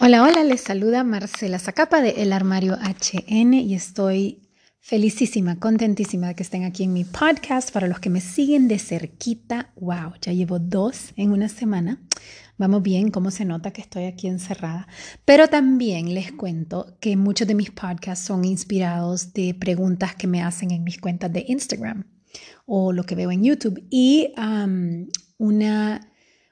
Hola, hola, les saluda Marcela Zacapa de El Armario HN y estoy felicísima, contentísima de que estén aquí en mi podcast. Para los que me siguen de cerquita, wow, ya llevo dos en una semana. Vamos bien, cómo se nota que estoy aquí encerrada. Pero también les cuento que muchos de mis podcasts son inspirados de preguntas que me hacen en mis cuentas de Instagram o lo que veo en YouTube. Y una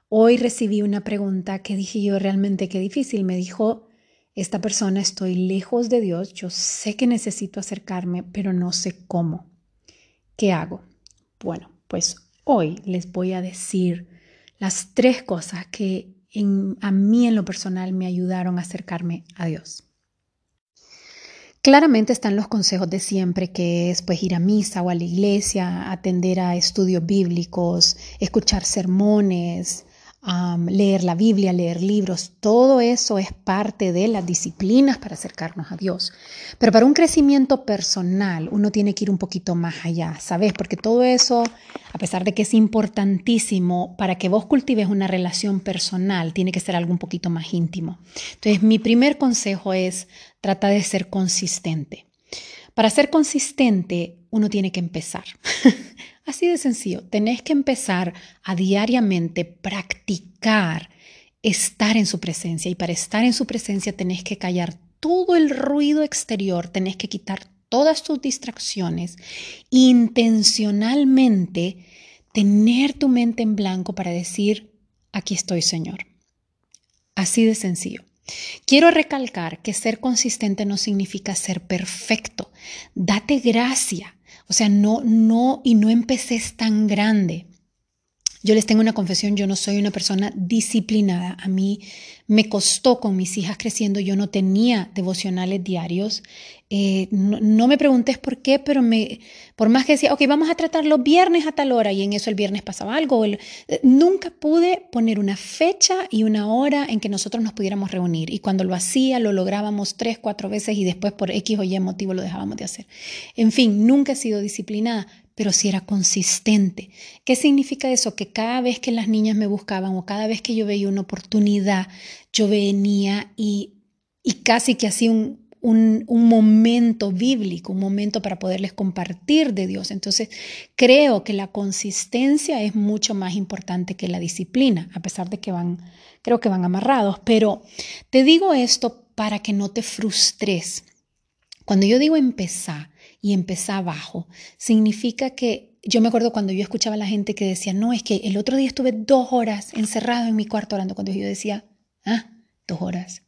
Hoy recibí una pregunta que dije yo realmente qué difícil. Me dijo, esta persona estoy lejos de Dios, yo sé que necesito acercarme, pero no sé cómo. ¿Qué hago? Bueno, pues hoy les voy a decir las tres cosas que a mí en lo personal me ayudaron a acercarme a Dios. Claramente están los consejos de siempre, que es pues ir a misa o a la iglesia, atender a estudios bíblicos, escuchar sermones, leer la Biblia, leer libros, todo eso es parte de las disciplinas para acercarnos a Dios. Pero para un crecimiento personal uno tiene que ir un poquito más allá, ¿sabes? Porque todo eso, a pesar de que es importantísimo, para que vos cultives una relación personal, tiene que ser algo un poquito más íntimo. Entonces, mi primer consejo es trata de ser consistente. Para ser consistente, uno tiene que empezar. Así de sencillo, tenés que empezar a diariamente practicar estar en su presencia y para estar en su presencia tenés que callar todo el ruido exterior, tenés que quitar todas tus distracciones, intencionalmente tener tu mente en blanco para decir, aquí estoy Señor. Así de sencillo. Quiero recalcar que ser consistente no significa ser perfecto. Date gracia o sea, no, no, y no empecé tan grande. Yo les tengo una confesión, yo no soy una persona disciplinada. A mí me costó con mis hijas creciendo, yo no tenía devocionales diarios. Eh, no, me preguntes por qué, pero me, por más que decía, ok, vamos a tratar los viernes a tal hora y en eso el viernes pasaba algo. Eh, nunca pude poner una fecha y una hora en que nosotros nos pudiéramos reunir. Y cuando lo hacía, lo lográbamos tres, cuatro veces y después por X o Y motivo lo dejábamos de hacer. En fin, nunca he sido disciplinada, pero si era consistente. ¿Qué significa eso? Que cada vez que las niñas me buscaban o cada vez que yo veía una oportunidad, yo venía y, y casi que hacía un, un, un, momento bíblico, un momento para poderles compartir de Dios. Entonces, creo que la consistencia es mucho más importante que la disciplina, a pesar de que van, creo que van amarrados. Pero te digo esto para que no te frustres. Cuando yo digo empezar, y empezar abajo. Significa que yo me acuerdo cuando yo escuchaba a la gente que decía, no, es que el otro día estuve dos horas encerrado en mi cuarto orando cuando yo decía, ah, dos horas,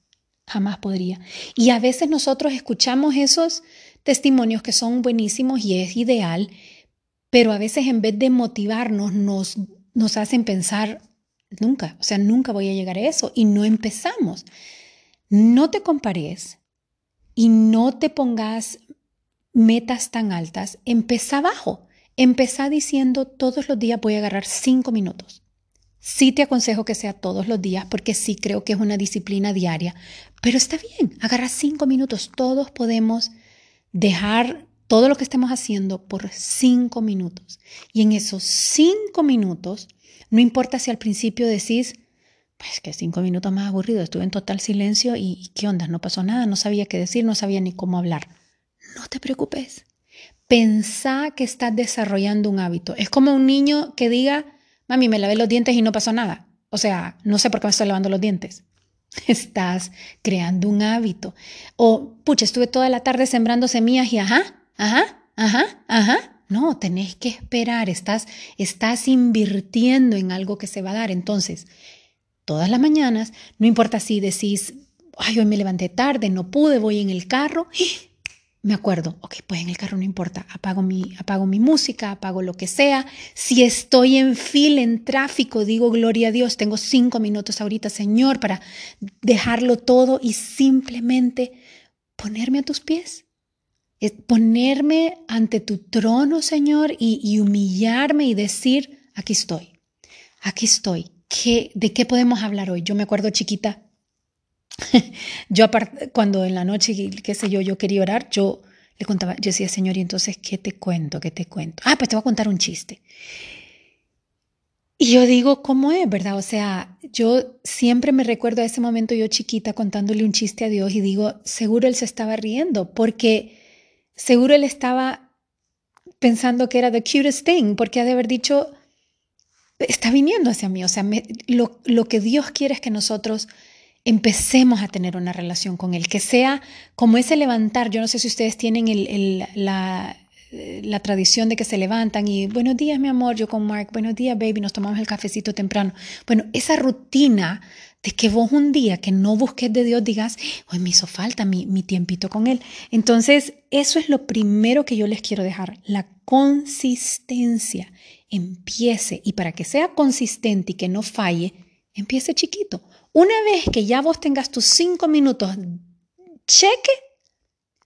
jamás podría. Y a veces nosotros escuchamos esos testimonios que son buenísimos y es ideal, pero a veces en vez de motivarnos nos, nos hacen pensar, nunca, o sea, nunca voy a llegar a eso y no empezamos. No te compares y no te pongas metas tan altas, empezá abajo. Empezá diciendo todos los días voy a agarrar cinco minutos. Sí te aconsejo que sea todos los días porque sí creo que es una disciplina diaria, pero está bien, agarra cinco minutos. Todos podemos dejar todo lo que estemos haciendo por cinco minutos. Y en esos cinco minutos, no importa si al principio decís, pues que cinco minutos más aburrido, estuve en total silencio y, y qué onda, no pasó nada, no sabía qué decir, no sabía ni cómo hablar. No te preocupes. Pensá que estás desarrollando un hábito. Es como un niño que diga, mami, me lavé los dientes y no pasó nada. O sea, no sé por qué me estoy lavando los dientes. Estás creando un hábito. O, pucha, estuve toda la tarde sembrando semillas y ajá, ajá, ajá, ajá. No, tenés que esperar. Estás, estás invirtiendo en algo que se va a dar. Entonces, todas las mañanas, no importa si decís, ay, hoy me levanté tarde, no pude, voy en el carro, me acuerdo, ok, pues en el carro no importa, apago mi, apago mi música, apago lo que sea. Si estoy en fila, en tráfico, digo, gloria a Dios, tengo cinco minutos ahorita, Señor, para dejarlo todo y simplemente ponerme a tus pies. Ponerme ante tu trono, Señor, y, humillarme y decir, aquí estoy, aquí estoy. ¿Qué, ¿De qué podemos hablar hoy? Yo me acuerdo chiquita, yo cuando en la noche, qué sé yo, yo quería orar, yo le contaba, yo decía, Señor, y entonces, ¿qué te cuento? ¿Qué te cuento? Ah, pues te voy a contar un chiste. y yo digo, ¿cómo es, verdad? O sea, yo siempre me recuerdo a ese momento yo chiquita contándole un chiste a Dios y digo, seguro él se estaba riendo, porque seguro él estaba pensando que era the cutest thing, porque ha de haber dicho, está viniendo hacia mí. O sea, lo, lo que Dios quiere es que nosotros empecemos a tener una relación con Él, que sea como ese levantar. Yo no sé si ustedes tienen el, la, la tradición de que se levantan y buenos días, mi amor, yo con Mark, buenos días, baby, nos tomamos el cafecito temprano. Bueno, esa rutina de que vos un día que no busques de Dios digas, hoy me hizo falta mi, mi tiempito con Él. Entonces, eso es lo primero que yo les quiero dejar, la consistencia. Empiece y para que sea consistente y que no falle, empiece chiquito. Una vez que ya vos tengas tus cinco minutos, cheque,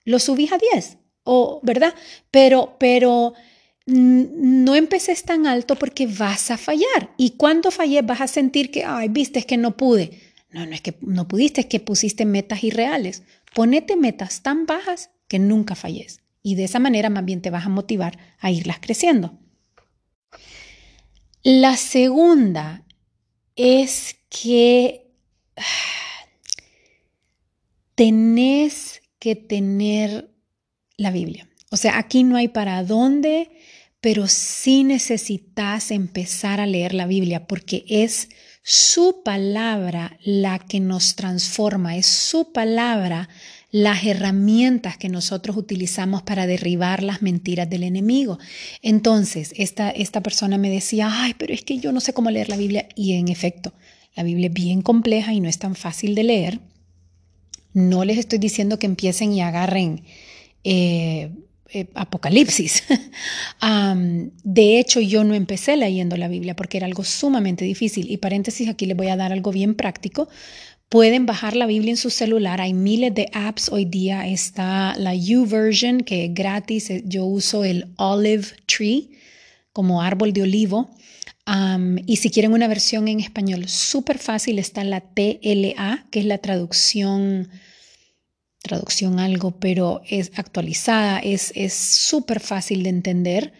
lo subís a 10 o, ¿verdad? Pero, pero no empeces tan alto porque vas a fallar. Y cuando falles vas a sentir que, ay, viste, es que no pude. No, no es que no pudiste, es que pusiste metas irreales. Ponete metas tan bajas que nunca falles. Y de esa manera más bien te vas a motivar a irlas creciendo. La segunda es que tenés que tener la Biblia. O sea, aquí no hay para dónde, pero sí necesitas empezar a leer la Biblia porque es su palabra la que nos transforma, es su palabra las herramientas que nosotros utilizamos para derribar las mentiras del enemigo. Entonces, esta, esta persona me decía, ay, pero es que yo no sé cómo leer la Biblia. Y en efecto, la Biblia es bien compleja y no es tan fácil de leer. No les estoy diciendo que empiecen y agarren eh, eh, Apocalipsis. de hecho, yo no empecé leyendo la Biblia porque era algo sumamente difícil. Y paréntesis, aquí les voy a dar algo bien práctico. Pueden bajar la Biblia en su celular. Hay miles de apps hoy día. Está la U-Version, que es gratis. Yo uso el Olive Tree como árbol de olivo. Y si quieren una versión en español súper fácil, está la TLA, que es la traducción traducción algo, pero es actualizada, es súper fácil de entender.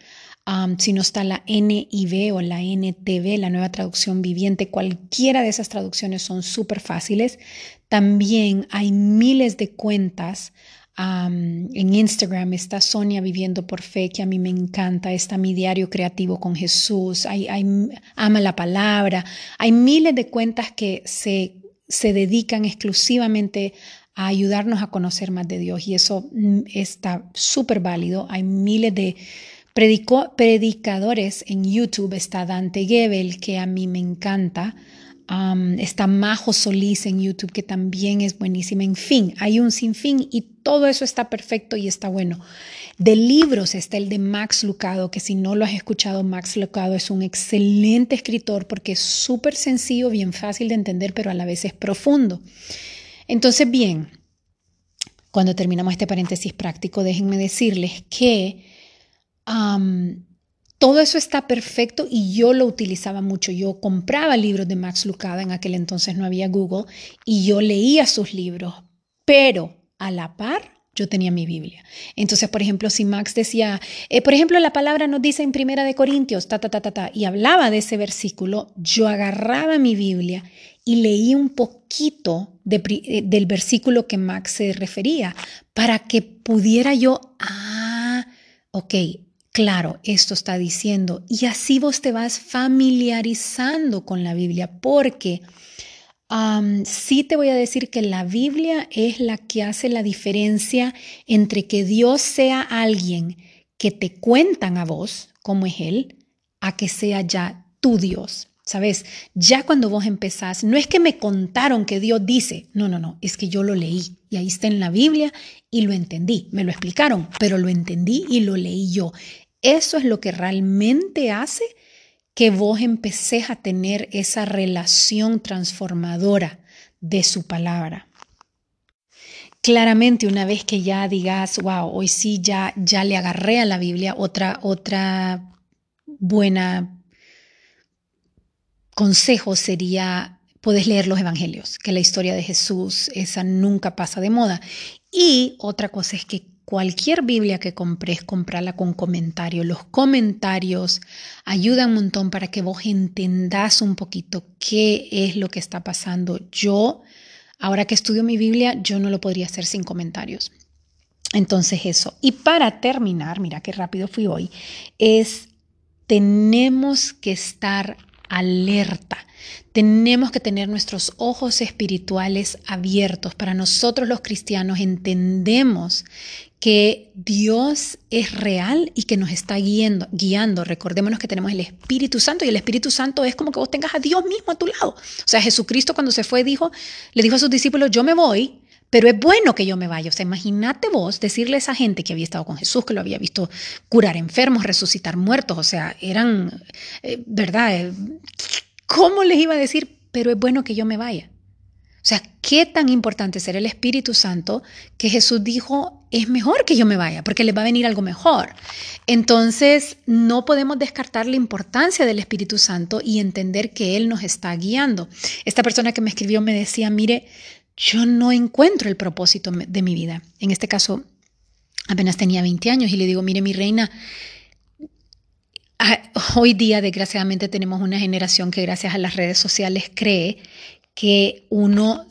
si no está la NIV o la NTV, la nueva traducción viviente, cualquiera de esas traducciones son súper fáciles. También hay miles de cuentas. En Instagram está Sonia Viviendo por Fe, que a mí me encanta. Está mi diario creativo con Jesús. Hay, ama la palabra. Hay miles de cuentas que se, se dedican exclusivamente a ayudarnos a conocer más de Dios y eso mm, está súper válido. Hay miles de predicadores en YouTube. Está Dante Gebel, que a mí me encanta. Está Majo Solís en YouTube, que también es buenísima. En fin, hay un sinfín y todo eso está perfecto y está bueno. De libros está el de Max Lucado, que si no lo has escuchado, Max Lucado es un excelente escritor porque es súper sencillo, bien fácil de entender, pero a la vez es profundo. Entonces, bien, cuando terminamos este paréntesis práctico, déjenme decirles que todo eso está perfecto y yo lo utilizaba mucho. Yo compraba libros de Max Lucado, en aquel entonces no había Google, y yo leía sus libros, pero a la par yo tenía mi Biblia. Entonces, por ejemplo, si Max decía, eh, por ejemplo, la palabra nos dice en Primera de Corintios, ta, ta, ta, ta, ta, y hablaba de ese versículo, yo agarraba mi Biblia y leí un poquito eh, del versículo que Max se refería para que pudiera yo, ah, ok, claro, esto está diciendo. Y así vos te vas familiarizando con la Biblia porque sí te voy a decir que la Biblia es la que hace la diferencia entre que Dios sea alguien que te cuentan a vos, como es Él, a que sea ya tu Dios. Sabes, ya cuando vos empezás, no es que me contaron que Dios dice, no, no, no, es que yo lo leí y ahí está en la Biblia y lo entendí, me lo explicaron, pero lo entendí y lo leí yo. Eso es lo que realmente hace que vos empecés a tener esa relación transformadora de su palabra. Claramente, una vez que ya digas, wow, hoy sí ya, ya le agarré a la Biblia, otra, otra buena consejo sería, puedes leer los evangelios, que la historia de Jesús, esa nunca pasa de moda. Y otra cosa es que cualquier Biblia que compres, comprala con comentarios. Los comentarios ayudan un montón para que vos entendás un poquito qué es lo que está pasando. Yo, ahora que estudio mi Biblia, yo no lo podría hacer sin comentarios. Entonces eso. Y para terminar, mira qué rápido fui hoy, es tenemos que estar alerta. Tenemos que tener nuestros ojos espirituales abiertos. Para nosotros los cristianos entendemos que Dios es real y que nos está guiando, guiando. Recordémonos que tenemos el Espíritu Santo y el Espíritu Santo es como que vos tengas a Dios mismo a tu lado. O sea, Jesucristo cuando se fue dijo, le dijo a sus discípulos, yo me voy, pero es bueno que yo me vaya. O sea, imagínate vos decirle a esa gente que había estado con Jesús, que lo había visto curar enfermos, resucitar muertos. O sea, eran, eh, ¿verdad? Eh, ¿Cómo les iba a decir, pero es bueno que yo me vaya? O sea, qué tan importante ser el Espíritu Santo que Jesús dijo, es mejor que yo me vaya, porque le va a venir algo mejor. Entonces, no podemos descartar la importancia del Espíritu Santo y entender que Él nos está guiando. Esta persona que me escribió me decía, mire, yo no encuentro el propósito de mi vida. En este caso, apenas tenía 20 años y le digo, mire mi reina, hoy día desgraciadamente tenemos una generación que gracias a las redes sociales cree que uno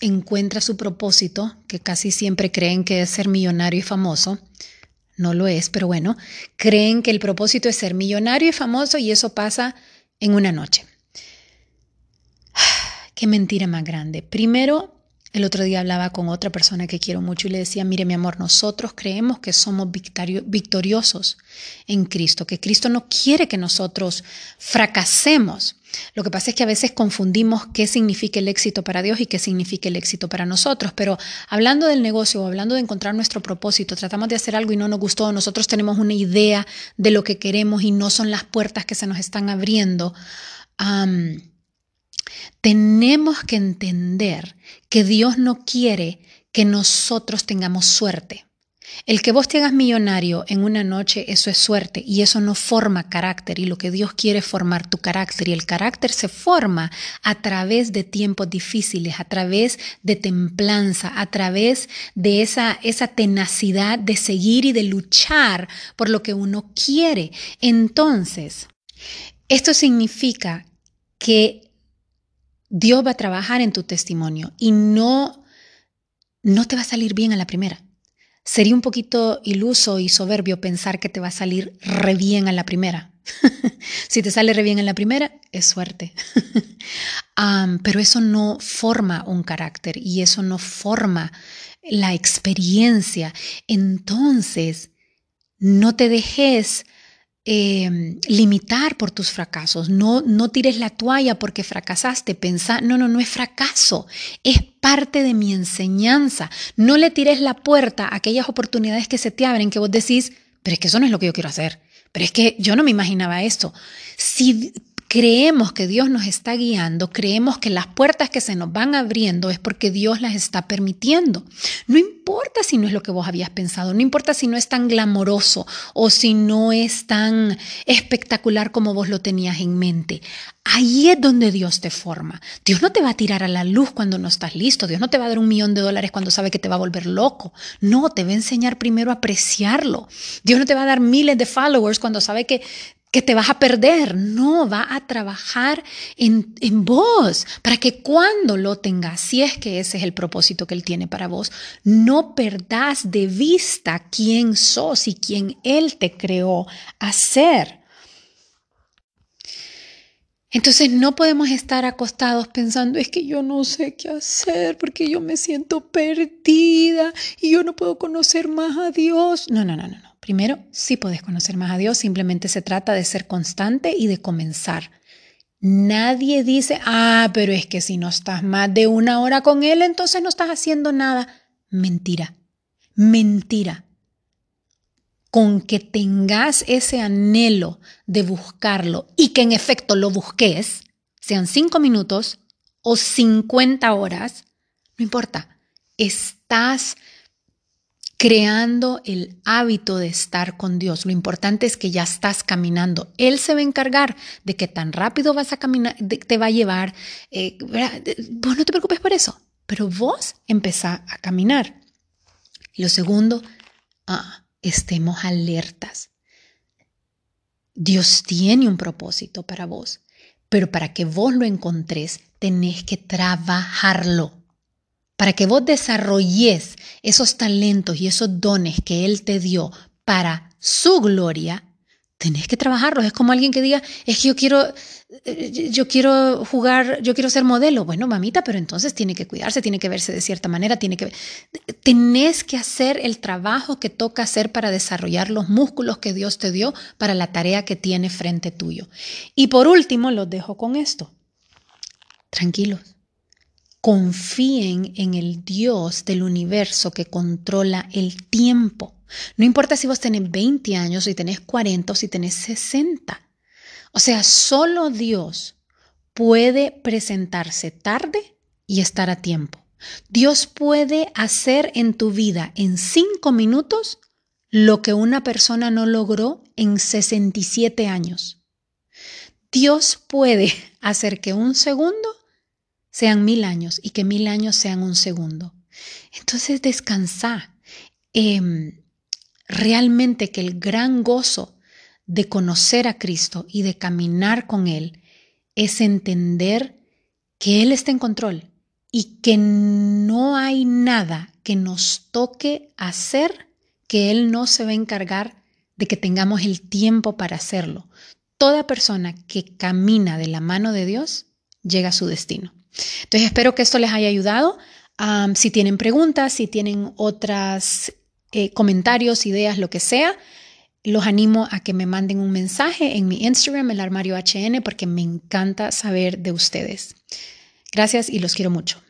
encuentra su propósito, que casi siempre creen que es ser millonario y famoso. No lo es, pero bueno, creen que el propósito es ser millonario y famoso y eso pasa en una noche. Qué mentira más grande. Primero, el otro día hablaba con otra persona que quiero mucho y le decía, mire mi amor, nosotros creemos que somos victoriosos en Cristo, que Cristo no quiere que nosotros fracasemos. Lo que pasa es que a veces confundimos qué significa el éxito para Dios y qué significa el éxito para nosotros, pero hablando del negocio o hablando de encontrar nuestro propósito, tratamos de hacer algo y no nos gustó, nosotros tenemos una idea de lo que queremos y no son las puertas que se nos están abriendo. Tenemos que entender que Dios no quiere que nosotros tengamos suerte. El que vos te hagas millonario en una noche, eso es suerte y eso no forma carácter y lo que Dios quiere es formar tu carácter y el carácter se forma a través de tiempos difíciles, a través de templanza, a través de esa, esa tenacidad de seguir y de luchar por lo que uno quiere. Entonces, esto significa que Dios va a trabajar en tu testimonio y no, no te va a salir bien a la primera. Sería un poquito iluso y soberbio pensar que te va a salir re bien a la primera. si te sale re bien en la primera, es suerte. pero eso no forma un carácter y eso no forma la experiencia. Entonces, no te dejes Em, limitar por tus fracasos. No, no tires la toalla porque fracasaste. Pensa, no, no, no es fracaso. Es parte de mi enseñanza. No le tires la puerta a aquellas oportunidades que se te abren que vos decís, pero es que eso no es lo que yo quiero hacer. Pero es que yo no me imaginaba esto. Si creemos que Dios nos está guiando, creemos que las puertas que se nos van abriendo es porque Dios las está permitiendo. No importa si no es lo que vos habías pensado, no importa si no es tan glamoroso o si no es tan espectacular como vos lo tenías en mente. Ahí es donde Dios te forma. Dios no te va a tirar a la luz cuando no estás listo. Dios no te va a dar un millón de dólares cuando sabe que te va a volver loco. No, te va a enseñar primero a apreciarlo. Dios no te va a dar miles de followers cuando sabe que que te vas a perder, no, va a trabajar en, en, vos para que cuando lo tengas, si es que ese es el propósito que Él tiene para vos, no perdás de vista quién sos y quién Él te creó a ser. Entonces no podemos estar acostados pensando, es que yo no sé qué hacer porque yo me siento perdida y yo no puedo conocer más a Dios. No, no, no. no. Primero, sí puedes conocer más a Dios, simplemente se trata de ser constante y de comenzar. Nadie dice, ah, pero es que si no estás más de una hora con Él, entonces no estás haciendo nada. Mentira, mentira. Con que tengas ese anhelo de buscarlo y que en efecto lo busques, sean cinco minutos o cincuenta horas, no importa, estás creando el hábito de estar con Dios. Lo importante es que ya estás caminando. Él se va a encargar de que tan rápido vas a caminar, te va a llevar. Eh, vos no te preocupes por eso, pero vos empezá a caminar. lo segundo, ah, estemos alertas. Dios tiene un propósito para vos, pero para que vos lo encontres, tenés que trabajarlo. Para que vos desarrolles esos talentos y esos dones que Él te dio para su gloria, tenés que trabajarlos. Es como alguien que diga, es que yo quiero, eh, yo quiero jugar, yo quiero ser modelo. Bueno, mamita, pero entonces tiene que cuidarse, tiene que verse de cierta manera, tiene que... Tenés que hacer el trabajo que toca hacer para desarrollar los músculos que Dios te dio para la tarea que tiene frente tuyo. Y por último, los dejo con esto. Tranquilos. Confíen en el Dios del universo que controla el tiempo. No importa si vos tenés 20 años, si tenés 40 o si tenés 60. O sea, solo Dios puede presentarse tarde y estar a tiempo. Dios puede hacer en tu vida en cinco minutos lo que una persona no logró en 67 años. Dios puede hacer que un segundo sean mil años y que mil años sean un segundo. Entonces descansa. Em, realmente que el gran gozo de conocer a Cristo y de caminar con Él es entender que Él está en control y que no hay nada que nos toque hacer que Él no se va a encargar de que tengamos el tiempo para hacerlo. Toda persona que camina de la mano de Dios llega a su destino. Entonces espero que esto les haya ayudado. si tienen preguntas, si tienen otras eh, comentarios, ideas, lo que sea, los animo a que me manden un mensaje en mi Instagram, el armario HN, porque me encanta saber de ustedes. Gracias y los quiero mucho.